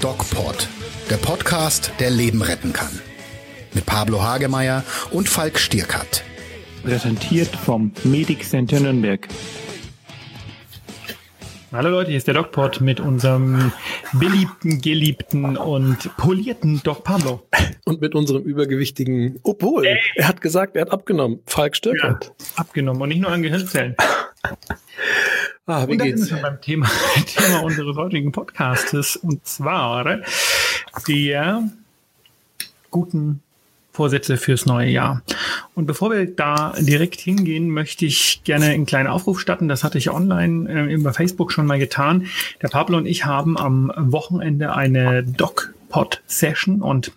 DocPod, der Podcast, der Leben retten kann. Mit Pablo Hagemeyer und Falk Stierkat. Präsentiert vom Medic Center Nürnberg. Hallo Leute, hier ist der DocPod mit unserem beliebten, geliebten und polierten Doc Pablo. Und mit unserem übergewichtigen, obwohl, Ey. er hat gesagt, er hat abgenommen. Falk Stürkert. Ja, abgenommen und nicht nur an Gehirnzellen. Ah, wie und geht's? Sind wir beim Thema, Thema unseres heutigen Podcastes und zwar der guten Vorsätze fürs neue Jahr. Und bevor wir da direkt hingehen, möchte ich gerne einen kleinen Aufruf starten. Das hatte ich online äh, über Facebook schon mal getan. Der Pablo und ich haben am Wochenende eine DocPod-Session und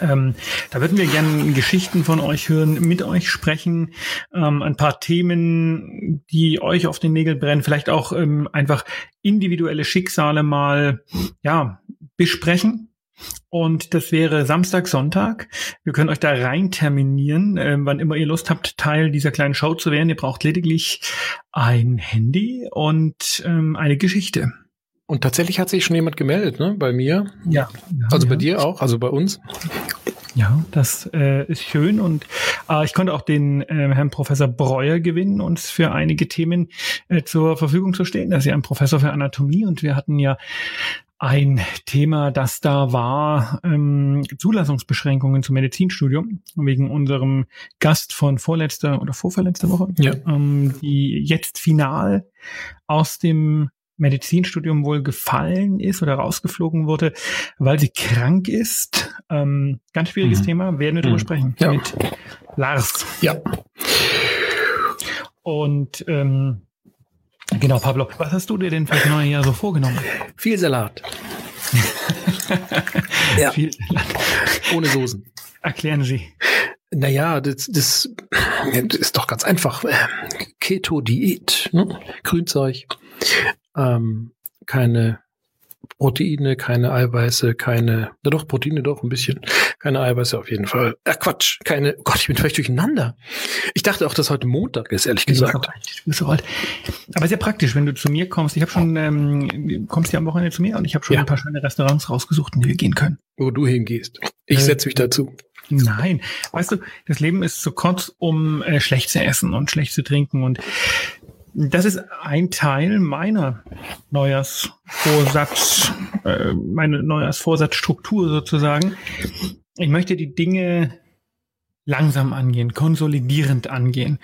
ähm, da würden wir gerne Geschichten von euch hören, mit euch sprechen, ähm, ein paar Themen, die euch auf den Nägeln brennen, vielleicht auch ähm, einfach individuelle Schicksale mal ja besprechen und das wäre Samstag, Sonntag. Wir können euch da rein terminieren, äh, wann immer ihr Lust habt, Teil dieser kleinen Show zu werden. Ihr braucht lediglich ein Handy und ähm, eine Geschichte. Und tatsächlich hat sich schon jemand gemeldet, ne? Bei mir. Ja. ja also ja. bei dir auch, also bei uns. Ja, das äh, ist schön und äh, ich konnte auch den äh, Herrn Professor Breuer gewinnen, uns für einige Themen äh, zur Verfügung zu stehen. Er ist ja ein Professor für Anatomie und wir hatten ja ein Thema, das da war, ähm, Zulassungsbeschränkungen zum Medizinstudium wegen unserem Gast von vorletzter oder vorverletzter Woche, ja. ähm, die jetzt final aus dem Medizinstudium wohl gefallen ist oder rausgeflogen wurde, weil sie krank ist. Ähm, ganz schwieriges mhm. Thema, werden wir mhm. drüber sprechen ja. mit Lars. Ja. Und ähm, Genau, Pablo. Was hast du dir denn fürs neue Jahr so vorgenommen? Viel Salat. ja. Viel Salat. Ohne Soßen. Erklären Sie. Naja, das, das, das ist doch ganz einfach. Keto-Diät, ne? Grünzeug, ähm, keine Proteine, keine Eiweiße, keine, na doch, Proteine doch, ein bisschen. Keine Eiweiße auf jeden Fall. Ach Quatsch, keine, oh Gott, ich bin völlig durcheinander. Ich dachte auch, dass heute Montag ist, ehrlich gesagt. So Aber sehr praktisch, wenn du zu mir kommst. Ich habe schon, ähm, kommst ja am Wochenende zu mir und ich habe schon ja. ein paar schöne Restaurants rausgesucht, in die wir gehen können. Wo du hingehst. Ich äh, setze mich dazu. Nein, weißt du, das Leben ist zu kurz, um äh, schlecht zu essen und schlecht zu trinken und das ist ein Teil meiner Neujahrsvorsatz, äh, meine Neujahrsvorsatzstruktur sozusagen. Ich möchte die Dinge langsam angehen, konsolidierend angehen.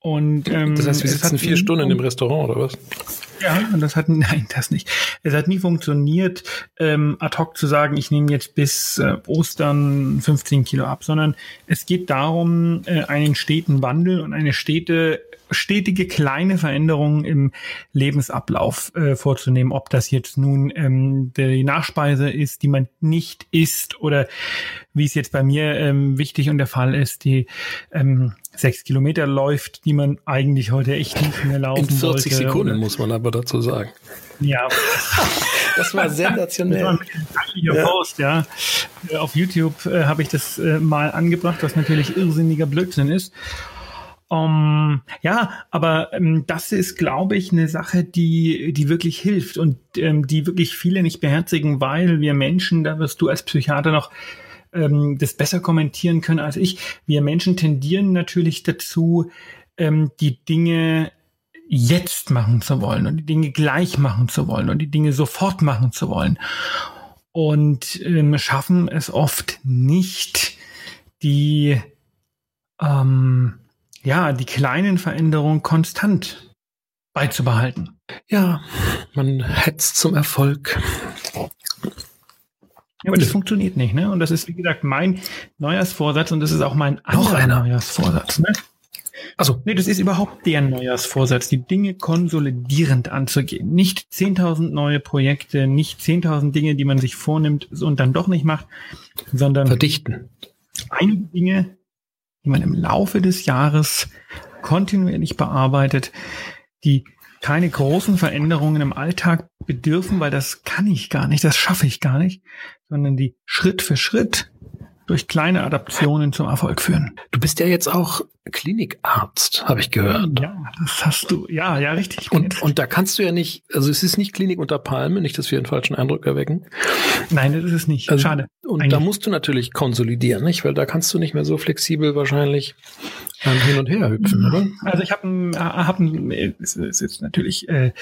Und, ähm, das heißt, wir sitzen vier Stunden im Restaurant oder was? Ja, und das hat, nein, das nicht. Es hat nie funktioniert, ähm, ad hoc zu sagen, ich nehme jetzt bis äh, Ostern 15 Kilo ab, sondern es geht darum, äh, einen steten Wandel und eine stete stetige kleine Veränderungen im Lebensablauf äh, vorzunehmen, ob das jetzt nun ähm, die Nachspeise ist, die man nicht isst oder wie es jetzt bei mir ähm, wichtig und der Fall ist, die ähm, sechs Kilometer läuft, die man eigentlich heute echt nicht mehr laufen In 40 sollte. Sekunden oder? muss man aber dazu sagen. Ja. das war sensationell. Das war ein ja. Post, ja. Auf YouTube äh, habe ich das äh, mal angebracht, was natürlich irrsinniger Blödsinn ist. Um, ja, aber ähm, das ist, glaube ich, eine Sache, die, die wirklich hilft und ähm, die wirklich viele nicht beherzigen, weil wir Menschen, da wirst du als Psychiater noch ähm, das besser kommentieren können als ich. Wir Menschen tendieren natürlich dazu, ähm, die Dinge jetzt machen zu wollen und die Dinge gleich machen zu wollen und die Dinge sofort machen zu wollen und ähm, schaffen es oft nicht, die ähm, ja, die kleinen Veränderungen konstant beizubehalten. Ja, man hetzt zum Erfolg. Ja, aber das funktioniert nicht, ne? Und das ist, wie gesagt, mein Neujahrsvorsatz und das ist auch mein Noch einer Neujahrsvorsatz, ne? Also, nee, das ist überhaupt der Neujahrsvorsatz, die Dinge konsolidierend anzugehen. Nicht 10.000 neue Projekte, nicht 10.000 Dinge, die man sich vornimmt und dann doch nicht macht, sondern verdichten. Einige Dinge, die man im Laufe des Jahres kontinuierlich bearbeitet, die keine großen Veränderungen im Alltag bedürfen, weil das kann ich gar nicht, das schaffe ich gar nicht, sondern die Schritt für Schritt durch kleine Adaptionen zum Erfolg führen. Du bist ja jetzt auch Klinikarzt, habe ich gehört. Ja, das hast du. Ja, ja, richtig. Und, und da kannst du ja nicht, also es ist nicht Klinik unter Palme, nicht, dass wir einen falschen Eindruck erwecken. Nein, das ist es nicht. Also, Schade. Und Eigentlich. da musst du natürlich konsolidieren, nicht? Weil da kannst du nicht mehr so flexibel wahrscheinlich ähm, hin und her hüpfen, oder? Also ich habe ein, hab ein, es ist jetzt natürlich äh,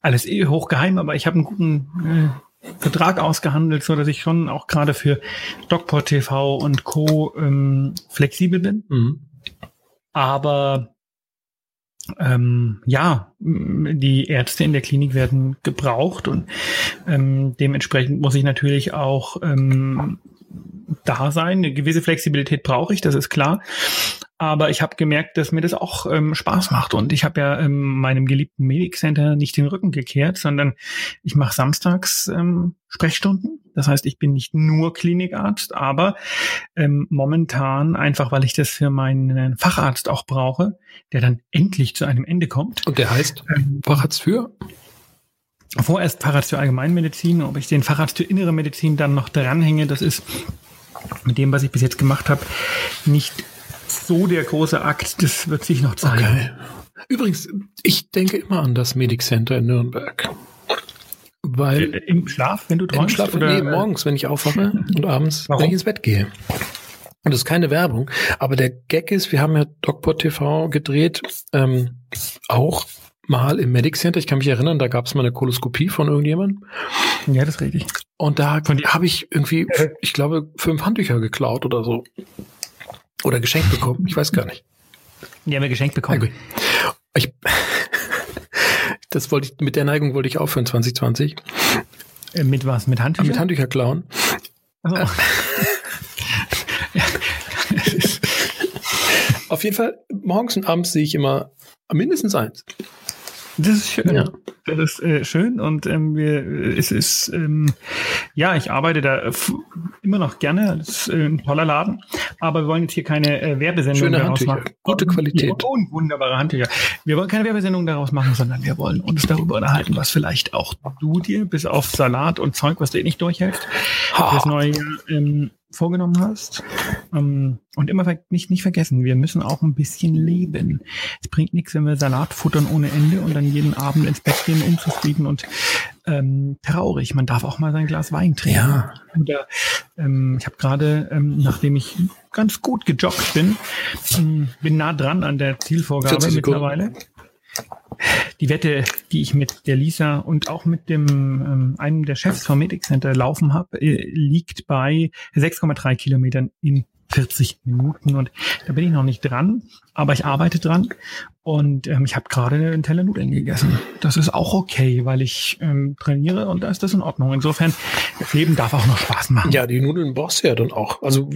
alles eh hochgeheim, aber ich habe einen guten äh, Vertrag ausgehandelt, so dass ich schon auch gerade für DocPort TV und Co. Ähm, flexibel bin. Mhm. Aber ähm, ja, die Ärzte in der Klinik werden gebraucht und ähm, dementsprechend muss ich natürlich auch ähm, da sein. Eine gewisse Flexibilität brauche ich, das ist klar. Aber ich habe gemerkt, dass mir das auch ähm, Spaß macht. Und ich habe ja ähm, meinem geliebten Medic Center nicht den Rücken gekehrt, sondern ich mache samstags ähm, Sprechstunden. Das heißt, ich bin nicht nur Klinikarzt, aber ähm, momentan einfach, weil ich das für meinen Facharzt auch brauche, der dann endlich zu einem Ende kommt. Und der heißt ähm, Facharzt für? Vorerst Facharzt für Allgemeinmedizin. Ob ich den Facharzt für Innere Medizin dann noch dranhänge, das ist mit dem, was ich bis jetzt gemacht habe, nicht so der große Akt. Das wird sich noch zeigen. Okay. Übrigens, ich denke immer an das Medic Center in Nürnberg. Weil äh, Im Schlaf, wenn du träumst? Im Schlaf, oder? Nee, morgens, wenn ich aufwache und abends, Warum? wenn ich ins Bett gehe. Und das ist keine Werbung, aber der Gag ist, wir haben ja DocPod TV gedreht, ähm, auch mal im Medic Center. Ich kann mich erinnern, da gab es mal eine Koloskopie von irgendjemandem. Ja, das ist richtig. Und da habe ich irgendwie, ich glaube, fünf Handtücher geklaut oder so. Oder geschenkt bekommen, ich weiß gar nicht. Die haben wir geschenkt bekommen. Ich, das wollte ich, mit der Neigung wollte ich aufhören 2020. Äh, mit was? Mit Handtüchern? Mit Handtücher klauen. Oh. Auf jeden Fall, morgens und abends sehe ich immer mindestens eins. Das ist schön. Ja. Das ist äh, schön und ähm, wir, es ist, ähm, ja, ich arbeite da immer noch gerne. Das ist äh, ein toller Laden. Aber wir wollen jetzt hier keine äh, Werbesendung Schöne daraus Handtücher. machen. Gute Qualität. Und wunderbare Handtücher. Wir wollen keine Werbesendung daraus machen, sondern wir wollen uns darüber unterhalten, was vielleicht auch du dir bis auf Salat und Zeug, was du eh nicht durchhältst, ha. das neue Jahr ähm, vorgenommen hast. Ähm, und immer nicht, nicht vergessen, wir müssen auch ein bisschen leben. Es bringt nichts, wenn wir Salat futtern ohne Ende und dann jeden Abend ins Bett gehen, unzufrieden und ähm, traurig. Man darf auch mal sein Glas Wein trinken. Ja. Oder, ähm, ich habe gerade, ähm, nachdem ich ganz gut gejoggt bin, ähm, bin nah dran an der Zielvorgabe mittlerweile die Wette, die ich mit der Lisa und auch mit dem ähm, einem der Chefs vom Medic Center laufen habe, äh, liegt bei 6,3 Kilometern in 40 Minuten und da bin ich noch nicht dran, aber ich arbeite dran und ähm, ich habe gerade einen Teller Nudeln gegessen. Das ist auch okay, weil ich ähm, trainiere und da ist das in Ordnung. Insofern, das Leben darf auch noch Spaß machen. Ja, die Nudeln brauchst du ja dann auch. Also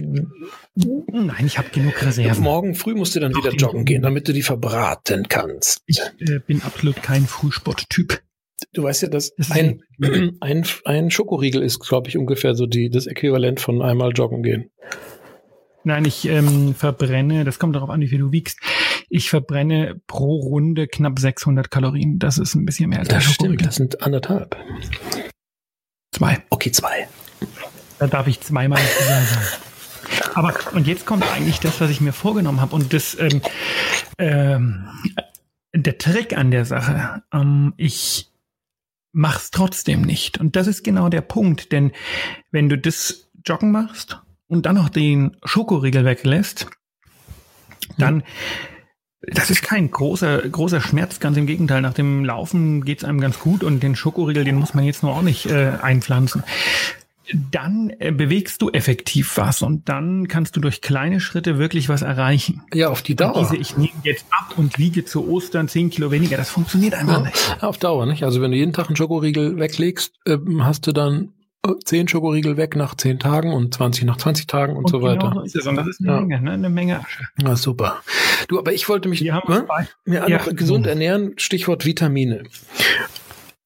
Nein, ich habe genug Reserven. Morgen früh musst du dann wieder joggen gehen, damit du die verbraten kannst. Ich äh, bin absolut kein Frühsporttyp. Du weißt ja, dass das ein, ein, ein Schokoriegel ist, glaube ich, ungefähr so die, das Äquivalent von einmal joggen gehen. Nein, ich ähm, verbrenne, das kommt darauf an, wie viel du wiegst. Ich verbrenne pro Runde knapp 600 Kalorien. Das ist ein bisschen mehr als Das stimmt, das sind anderthalb. Zwei. Okay, zwei. Da darf ich zweimal sagen. Aber und jetzt kommt eigentlich das, was ich mir vorgenommen habe. Und das ähm, ähm, der Trick an der Sache. Ähm, ich mach's trotzdem nicht. Und das ist genau der Punkt. Denn wenn du das Joggen machst und dann noch den Schokoriegel weglässt, dann das ist kein großer, großer Schmerz, ganz im Gegenteil. Nach dem Laufen geht's einem ganz gut und den Schokoriegel, den muss man jetzt nur auch nicht äh, einpflanzen. Dann äh, bewegst du effektiv was und dann kannst du durch kleine Schritte wirklich was erreichen. Ja, auf die Dauer. diese, ich nehme jetzt ab und wiege zu Ostern zehn Kilo weniger, das funktioniert einfach ja, nicht. Auf Dauer, nicht? Also wenn du jeden Tag einen Schokoriegel weglegst, äh, hast du dann 10 Schokoriegel weg nach 10 Tagen und 20 nach 20 Tagen und, und so genau weiter. So ist es. Und das ist eine ja. Menge, ne? eine Menge Asche. Ja, super. Du, aber ich wollte mich ne? mir ja, gesund ernähren, Stichwort Vitamine.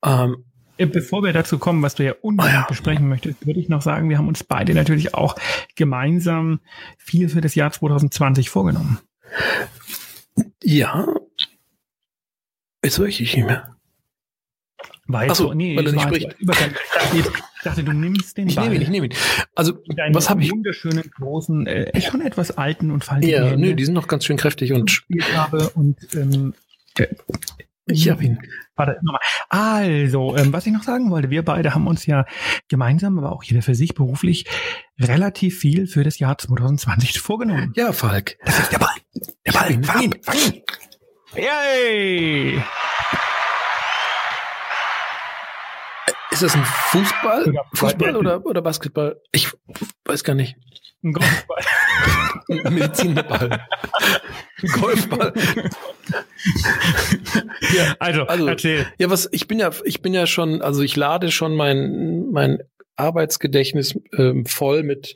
Ähm, äh, Bevor wir dazu kommen, was du ja unbedingt oh ja. besprechen möchtest, würde ich noch sagen, wir haben uns beide natürlich auch gemeinsam viel für das Jahr 2020 vorgenommen. Ja. Jetzt weiß ich nicht mehr. Weißt Ach so, du, nee, weil er nicht spricht. Ich dachte, ich du nimmst den Ich Ball. nehme ihn, ich nehme ihn. Also, was habe ich? wunderschönen, großen, äh, schon etwas alten und faltigen Ja, Hände nö, die sind noch ganz schön kräftig und gespielt habe und ähm, äh, ich habe ihn. Warte, nochmal. Also, ähm, was ich noch sagen wollte, wir beide haben uns ja gemeinsam, aber auch jeder für sich beruflich relativ viel für das Jahr 2020 vorgenommen. Ja, Falk. Das ist der Ball. Der Ball. Fang ihn. fang ihn. Yay! Ist das ein Fußball? Oder- Fußball oder, oder Basketball? Ich weiß gar nicht. Ein Golfball. Ein Medizinball. Ein Golfball. ja, Also, Also- erzähl. ja, was, ich bin ja, ich bin ja schon, also ich lade schon mein, mein Arbeitsgedächtnis ähm, voll mit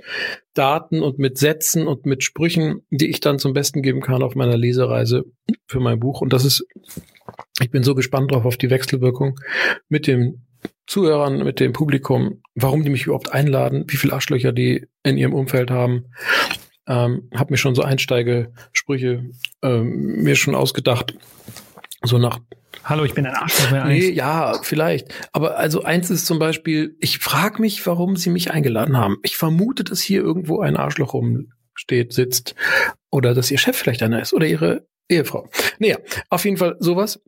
Daten und mit Sätzen und mit Sprüchen, die ich dann zum Besten geben kann auf meiner Lesereise für mein Buch. Und das ist, ich bin so gespannt drauf auf die Wechselwirkung mit den Zuhörern, mit dem Publikum, warum die mich überhaupt einladen, wie viele Arschlöcher die in ihrem Umfeld haben. Ähm, hab mir schon so Einsteigesprüche ähm, mir schon ausgedacht. So nach Hallo, ich bin ein Arschloch. Nee, ja, vielleicht. Aber also eins ist zum Beispiel, ich frage mich, warum sie mich eingeladen haben. Ich vermute, dass hier irgendwo ein Arschloch rumsteht, sitzt. Oder dass ihr Chef vielleicht einer ist. Oder ihre Ehefrau. Naja, auf jeden Fall sowas.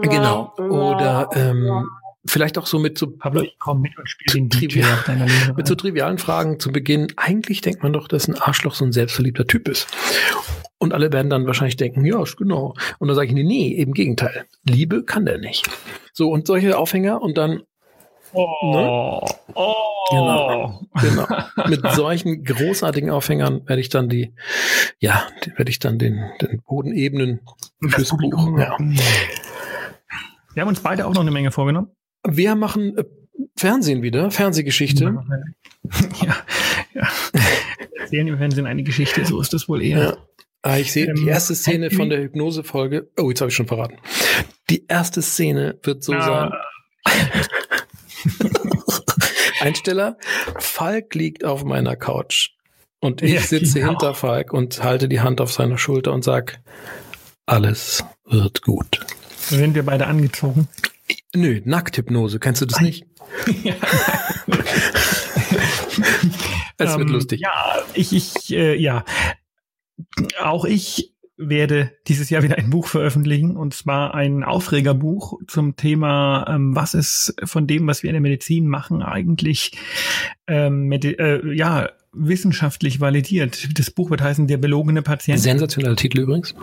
Genau. Oder ähm, vielleicht auch so mit so Pablo, ich komme mit und spiele den Trivial. DJ auf deiner mit so trivialen Fragen zu Beginn. Eigentlich denkt man doch, dass ein Arschloch so ein selbstverliebter Typ ist. Und alle werden dann wahrscheinlich denken, ja, genau. Und dann sage ich, nee, nee, im Gegenteil. Liebe kann der nicht. So, und solche Aufhänger und dann, Oh, oh. Genau. genau, mit solchen großartigen Aufhängern werde ich dann die, ja, werde ich dann den, den Boden ebnen fürs Buch. Ja. Wir haben uns beide auch noch eine Menge vorgenommen. Wir machen äh, Fernsehen wieder, Fernsehgeschichte. Ja, ja. Erzählen im Fernsehen eine Geschichte, so ist das wohl eher. Ja. Ah, ich sehe die Ähm, erste Szene von der Hypnose-Folge. Oh, jetzt habe ich schon verraten. Die erste Szene wird so Ah. sein. Einsteller, Falk liegt auf meiner Couch und ich Ja, sitze genau. hinter Falk und halte die Hand auf seiner Schulter und sag, alles wird gut. Sind wir beide angezogen? Nö, Nackthypnose, kennst du das nicht? Es wird Ähm, lustig. Ja, ich, ich, äh, ja. Auch ich werde dieses Jahr wieder ein Buch veröffentlichen und zwar ein Aufregerbuch zum Thema, ähm, was ist von dem, was wir in der Medizin machen, eigentlich ähm, medi äh, ja wissenschaftlich validiert. Das Buch wird heißen Der belogene Patient. Sensationeller Titel übrigens.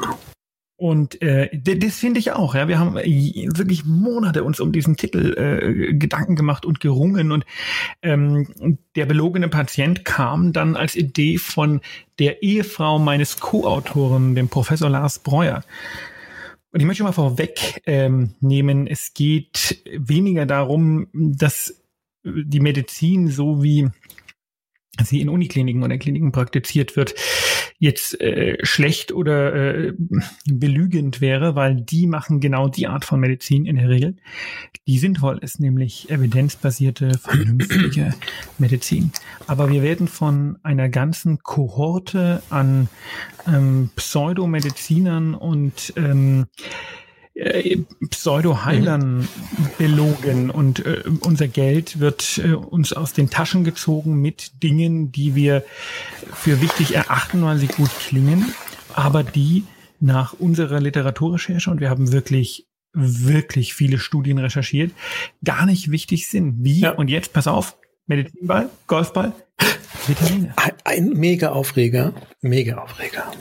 Und äh, das finde ich auch. Ja, wir haben äh, wirklich Monate uns um diesen Titel äh, Gedanken gemacht und gerungen. Und ähm, der belogene Patient kam dann als Idee von der Ehefrau meines Co-Autoren, dem Professor Lars Breuer. Und ich möchte mal vorweg ähm, nehmen, es geht weniger darum, dass die Medizin so wie sie in Unikliniken oder Kliniken praktiziert wird, jetzt äh, schlecht oder äh, belügend wäre, weil die machen genau die Art von Medizin in der Regel, die sinnvoll ist, nämlich evidenzbasierte, vernünftige Medizin. Aber wir werden von einer ganzen Kohorte an ähm, Pseudomedizinern und ähm, äh, Pseudo-Heilern belogen und äh, unser Geld wird äh, uns aus den Taschen gezogen mit Dingen, die wir für wichtig erachten, weil sie gut klingen, aber die nach unserer Literaturrecherche, und wir haben wirklich, wirklich viele Studien recherchiert, gar nicht wichtig sind. Wie, Ja. und jetzt pass auf, Medizinball, Golfball, Vitamine. Ein, ein mega Aufreger, mega Aufreger.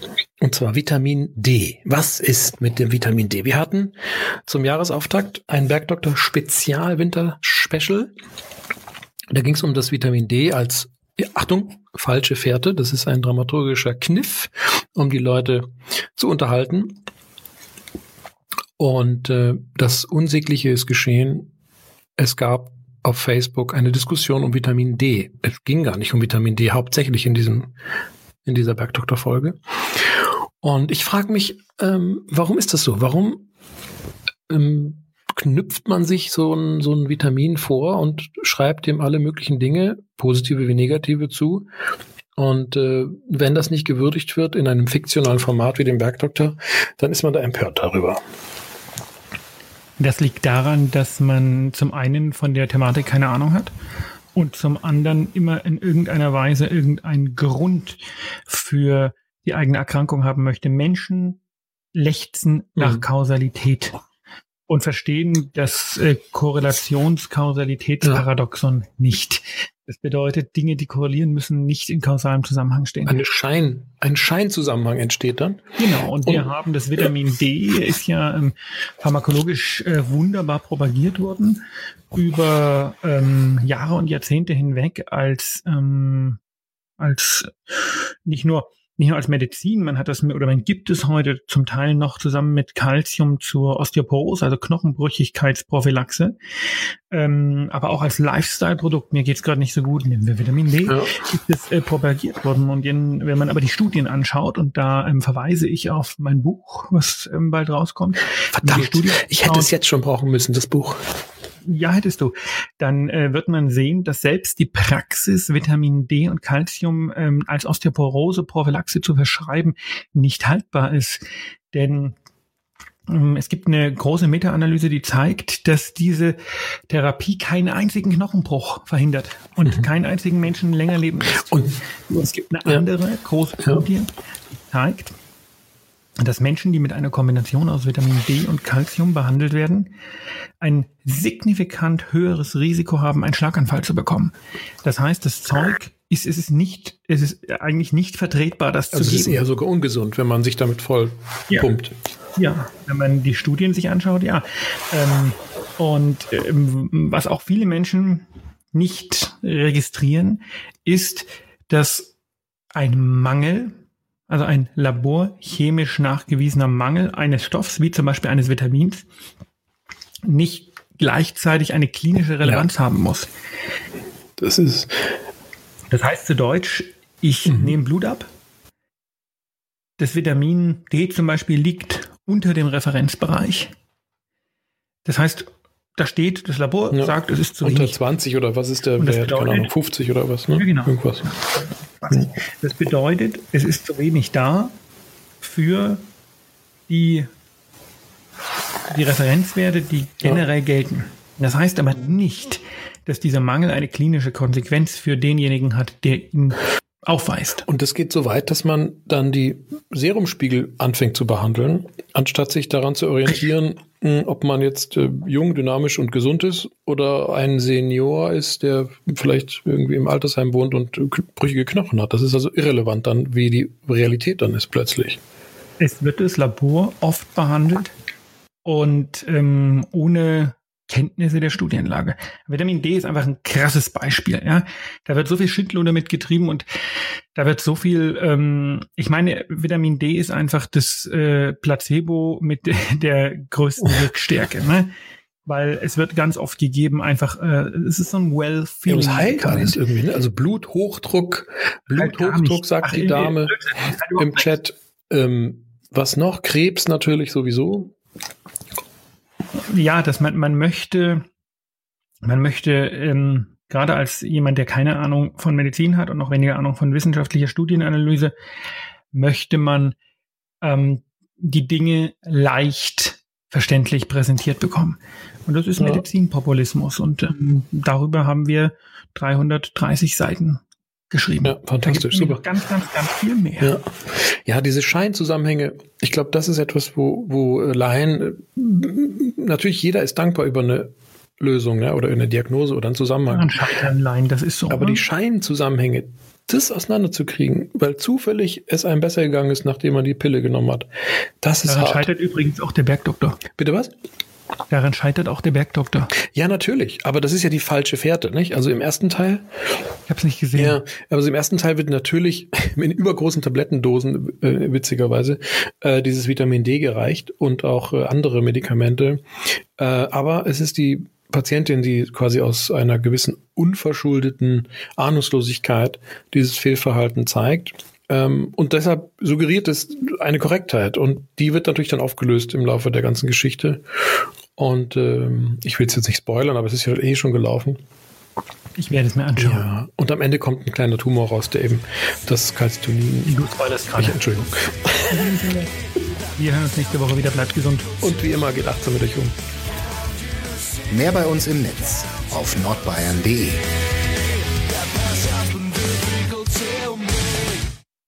Und zwar Vitamin D. Was ist mit dem Vitamin D? Wir hatten zum Jahresauftakt ein Bergdoktor Spezial Winter Special. Da ging es um das Vitamin D als ja, Achtung, falsche Fährte. Das ist ein dramaturgischer Kniff, um die Leute zu unterhalten. Und äh, das Unsägliche ist geschehen. Es gab auf Facebook eine Diskussion um Vitamin D. Es ging gar nicht um Vitamin D, hauptsächlich in diesem in dieser Bergdoktor-Folge. Und ich frage mich, ähm, warum ist das so? Warum ähm, knüpft man sich so ein, so ein Vitamin vor und schreibt dem alle möglichen Dinge, positive wie negative, zu? Und äh, wenn das nicht gewürdigt wird in einem fiktionalen Format wie dem Bergdoktor, dann ist man da empört darüber. Das liegt daran, dass man zum einen von der Thematik keine Ahnung hat und zum anderen immer in irgendeiner Weise irgendeinen Grund für die eigene Erkrankung haben möchte. Menschen lechzen nach mhm. Kausalität und verstehen das äh, Korrelationskausalitätsparadoxon ja. nicht. Das bedeutet, Dinge, die korrelieren, müssen nicht in kausalem Zusammenhang stehen. Eine Schein, ein Scheinzusammenhang entsteht dann. Genau, und, und wir haben das Vitamin D, ist ja ähm, pharmakologisch äh, wunderbar propagiert worden über ähm, Jahre und Jahrzehnte hinweg als ähm, als nicht nur nicht nur als Medizin, man hat das oder man gibt es heute zum Teil noch zusammen mit Calcium zur Osteoporose, also Knochenbrüchigkeitsprophylaxe, ähm, aber auch als Lifestyle-Produkt. Mir geht's gerade nicht so gut, nehmen wir Vitamin D, ja. ist es äh, propagiert worden. Und in, wenn man aber die Studien anschaut, und da ähm, verweise ich auf mein Buch, was ähm, bald rauskommt. Verdammt, ich hätte es jetzt schon brauchen müssen, das Buch ja, hättest du, dann äh, wird man sehen, dass selbst die Praxis, Vitamin D und Calcium ähm, als Osteoporose-Prophylaxe zu verschreiben, nicht haltbar ist. Denn ähm, es gibt eine große Meta-Analyse, die zeigt, dass diese Therapie keinen einzigen Knochenbruch verhindert und mhm. keinen einzigen Menschen länger leben lässt. Und es gibt eine andere große Studie, die zeigt, dass Menschen, die mit einer Kombination aus Vitamin D und Calcium behandelt werden, ein signifikant höheres Risiko haben, einen Schlaganfall zu bekommen. Das heißt, das Zeug ist, es ist nicht, es ist eigentlich nicht vertretbar, das also zu geben. Es ist eher sogar ungesund, wenn man sich damit voll ja. pumpt. Ja, wenn man die Studien sich anschaut, ja. Ähm, und ähm, was auch viele Menschen nicht registrieren, ist, dass ein Mangel also ein laborchemisch nachgewiesener Mangel eines Stoffs, wie zum Beispiel eines Vitamins, nicht gleichzeitig eine klinische Relevanz ja. haben muss. Das ist. Das heißt zu Deutsch, ich mhm. nehme Blut ab. Das Vitamin D zum Beispiel liegt unter dem Referenzbereich. Das heißt, da steht, das Labor ja. sagt, es ist zu Unter wenig. 20 oder was ist der Wert? Bedeutet, Keine Ahnung, 50 oder was? Ne? Ja, genau. Irgendwas. Das bedeutet, es ist zu wenig da für die, die Referenzwerte, die generell gelten. Das heißt aber nicht, dass dieser Mangel eine klinische Konsequenz für denjenigen hat, der ihn aufweist. Und das geht so weit, dass man dann die Serumspiegel anfängt zu behandeln, anstatt sich daran zu orientieren, ob man jetzt äh, jung, dynamisch und gesund ist oder ein Senior ist, der vielleicht irgendwie im Altersheim wohnt und brüchige Knochen hat. Das ist also irrelevant dann, wie die Realität dann ist plötzlich. Es wird das Labor oft behandelt und ähm, ohne Kenntnisse der Studienlage. Vitamin D ist einfach ein krasses Beispiel. Ja, da wird so viel Schindluder damit getrieben und da wird so viel. Ähm, ich meine, Vitamin D ist einfach das äh, Placebo mit der größten Wirkstärke. Ne? Weil es wird ganz oft gegeben, einfach, äh, es ist so ein well-feeling. Ja, heilt alles irgendwie, ne? Also Bluthochdruck, Bluthochdruck, sagt Ach, die Dame im Chat. Ähm, was noch? Krebs natürlich sowieso ja, dass man, man möchte, man möchte ähm, gerade als jemand, der keine Ahnung von Medizin hat und noch weniger Ahnung von wissenschaftlicher Studienanalyse, möchte man ähm, die Dinge leicht verständlich präsentiert bekommen. Und das ist ja. Medizinpopulismus. Und ähm, darüber haben wir 330 Seiten geschrieben. Ja, fantastisch, super. Ganz, ganz, ganz viel mehr. Ja, ja diese Scheinzusammenhänge, ich glaube, das ist etwas, wo, wo äh, Laien, äh, natürlich jeder ist dankbar über eine Lösung ne, oder eine Diagnose oder einen Zusammenhang. Ein Scheitern, Laien, das ist so. Aber ne? die Scheinzusammenhänge, das auseinanderzukriegen, weil zufällig es einem besser gegangen ist, nachdem man die Pille genommen hat, das ist Daran hart. scheitert übrigens auch der Bergdoktor. Bitte was? Daran scheitert auch der Bergdoktor. Ja, natürlich. Aber das ist ja die falsche Fährte, nicht? Also im ersten Teil. Ich habe es nicht gesehen. Ja, also im ersten Teil wird natürlich in übergroßen Tablettendosen, äh, witzigerweise, äh, dieses Vitamin D gereicht und auch äh, andere Medikamente. Äh, aber es ist die Patientin, die quasi aus einer gewissen unverschuldeten Ahnungslosigkeit dieses Fehlverhalten zeigt ähm, und deshalb suggeriert es eine Korrektheit. Und die wird natürlich dann aufgelöst im Laufe der ganzen Geschichte. Und ähm, ich will es jetzt nicht spoilern, aber es ist ja eh schon gelaufen. Ich werde es mir anschauen. Ja, und am Ende kommt ein kleiner Tumor raus, der eben das Calcitonin. Du spoilerst gerade. Entschuldigung. Wir hören uns nächste Woche wieder. Bleibt gesund. Und wie immer, geht achtsam mit euch um. Mehr bei uns im Netz auf nordbayern.de.